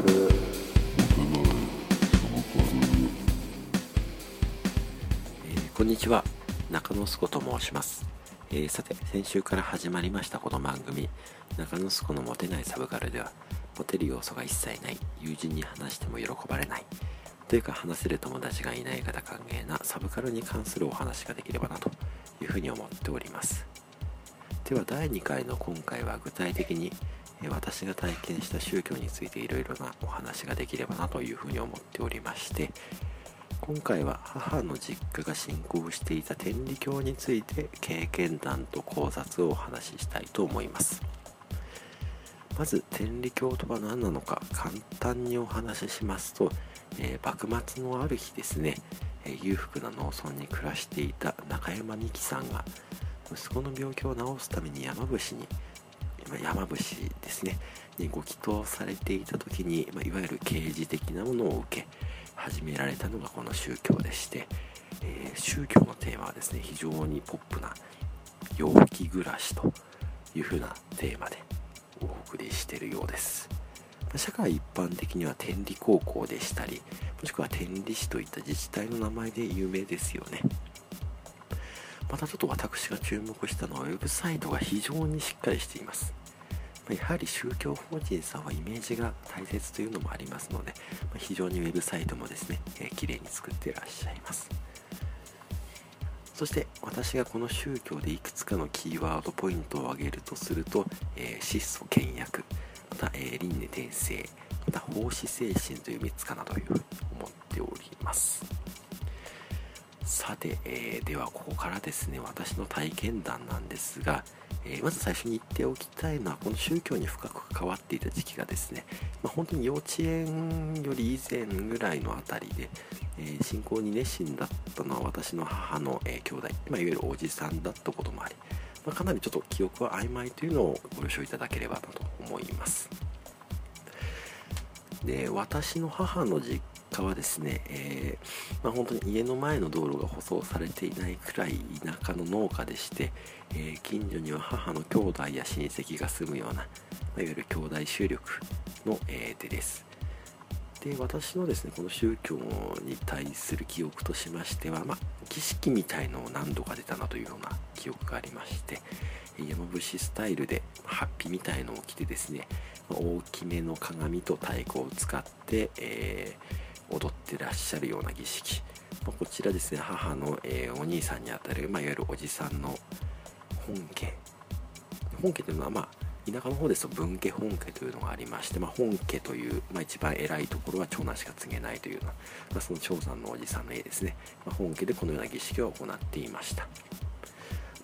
カルえーこんにちは。中野すこと申します、えーさて先週から始まりましたこの番組。中野すこのモテないサブカルではモテる要素が一切ない友人に話しても喜ばれないというか話せる友達がいない方歓迎なサブカルに関するお話ができればなというふうに思っております。では第2回の今回は具体的に私が体験した宗教についていろいろなお話ができればなというふうに思っておりまして今回は母の実家が信仰していた天理教について経験談と考察をお話ししたいと思います。まず天理教とは何なのか簡単にお話ししますと、えー幕末のある日ですね、え裕福な農村に暮らしていた中山美紀さんが息子の病気を治すために山伏にまあ山伏ですね。にご祈祷されていた時に、まあいわゆる刑事的なものを受け始められたのがこの宗教でして、えー宗教のテーマはですね非常にポップな陽気暮らしというふうなテーマでお送りしているようです。社会一般的には天理高校でしたりもしくは天理市といった自治体の名前で有名ですよね。またちょっと私が注目したのはウェブサイトが非常にしっかりしています。やはり宗教法人さんはイメージが大切というのもありますので、非常にウェブサイトもですね、え綺麗に作ってらっしゃいます。そして私がこの宗教でいくつかのキーワードポイントを挙げるとすると、えー質素倹約また、えー輪廻転生また奉仕精神という3つかなというふうに思っております。さて、えーではここからですね私の体験談なんですが、えーまず最初に言っておきたいのはこの宗教に深く関わっていた時期がですね、まあ、本当に幼稚園より以前ぐらいのあたりで、えー信仰に熱心だったのは私の母の、えー兄弟、まあ、いわゆるおじさんだったこともあり、まあ、かなりちょっと記憶は曖昧というのをご了承いただければなと思います。で私の母の実家はですね、えーまあ、本当に家の前の道路が舗装されていないくらい田舎の農家でして、えー近所には母の兄弟や親戚が住むような、まあいわゆる兄弟集力の、えー手です。で私のですねこの宗教に対する記憶としましては、まあ、儀式みたいのを何度か出たなというような記憶がありまして山伏スタイルでハッピーみたいのを着てですね大きめの鏡と太鼓を使って、えー踊ってらっしゃるような儀式、まあこちらですね母の、えーお兄さんにあたる、まあ、いわゆるおじさんの本家。本家というのはまあ田舎の方ですと分家本家というのがありまして、まあ、本家という、まあ、一番偉いところは長男しか継げないというような、まあ、その長男のおじさんの家ですね、ま、本家でこのような儀式を行っていました。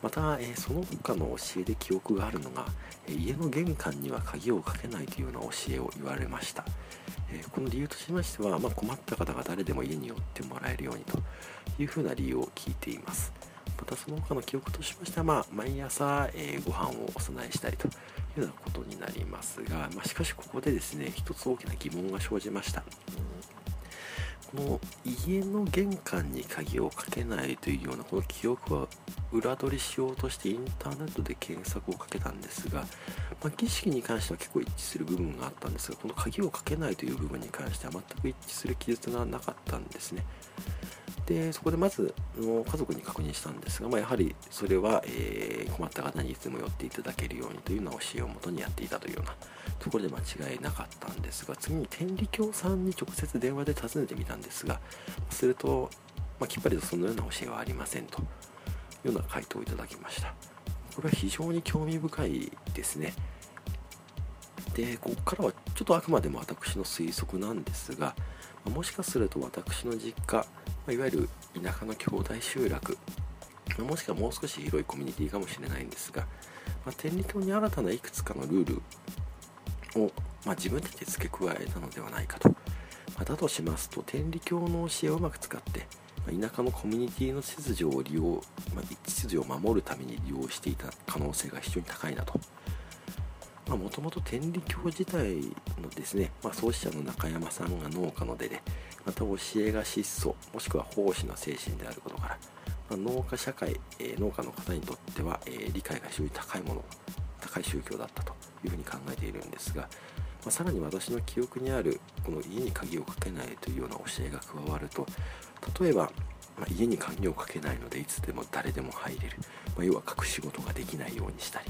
また、えーその他の教えで記憶があるのが、え家の玄関には鍵をかけないというような教えを言われました、えこの理由としましては、まあ、困った方が誰でも家に寄ってもらえるようにというふうな理由を聞いています。またその他の記憶としましては、まあ、毎朝、えーご飯をお供えしたりというようなことになりますが、まあ、しかしここでですね一つ大きな疑問が生じました。この家の玄関に鍵をかけないというようなこの記憶は裏取りしようとしてインターネットで検索をかけたんですが、まあ、儀式に関しては結構一致する部分があったんですがこの鍵をかけないという部分に関しては全く一致する記述がなかったんですね。でそこでまずの家族に確認したんですが、まあ、やはりそれは、えー困った方にいつも寄っていただけるようにというような教えをもとにやっていたというようなところで間違いなかったんですが次に天理教さんに直接電話で尋ねてみたんですがすると、まあ、きっぱりとそのような教えはありませんというような回答をいただきました。これは非常に興味深いですね。でここからはちょっとあくまでも私の推測なんですがもしかすると私の実家、まいわゆる田舎の兄弟集落もしくはもう少し広いコミュニティかもしれないんですが、まあ、天理教に新たないくつかのルールを、まあ、自分たちで付け加えたのではないかと、まあだとしますと天理教の教えをうまく使って、ま田舎のコミュニティの秩序を利用、まあ、秩序を守るために利用していた可能性が非常に高いなと。もともと天理教自体のですね、まあ、創始者の中山さんが農家の出でまた教えが質素もしくは奉仕の精神であることから、まあ農家社会、えー農家の方にとっては、えー理解が非常に高いもの高い宗教だったというふうに考えているんですがあ、さらに私の記憶にあるこの家に鍵をかけないというような教えが加わると例えば、まあ、家に鍵をかけないのでいつでも誰でも入れる、ま、要は隠し事ができないようにしたり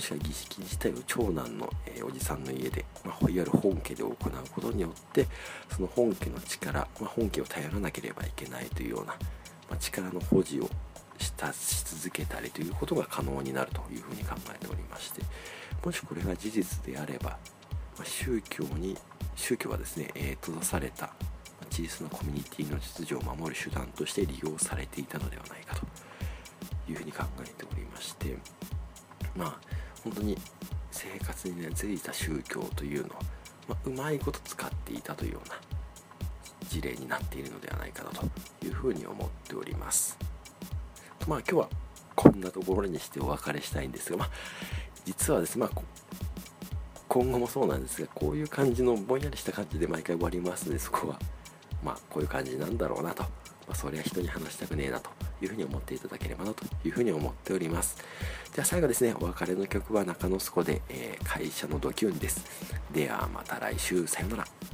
もしくは儀式自体を長男の、えー、おじさんの家で、まあ、いわゆる本家で行うことによってその本家の力、まあ、本家を頼らなければいけないというような、まあ、力の保持をしたし続けたりということが可能になるというふうに考えておりましてもしこれが事実であれば、ま宗教に宗教はですね、えー、閉ざされた小さなコミュニティの秩序を守る手段として利用されていたのではないかというふうに考えておりましてまあ本当に生活に根付いた宗教というのを、まあ、うまいこと使っていたというような事例になっているのではないかなというふうに思っております。まあ今日はこんなところにしてお別れしたいんですが、まあ、実はですね、まあ、今後もそうなんですがこういう感じのぼんやりした感じで毎回終わりますのでそこはまあこういう感じなんだろうなと、まあ、そりゃ人に話したくねえなと。いうふうに思っていただければなというふうに思っております。じゃあ最後ですねお別れの曲は中之助で、えー、会社のドキュンです。ではまた来週。さようなら。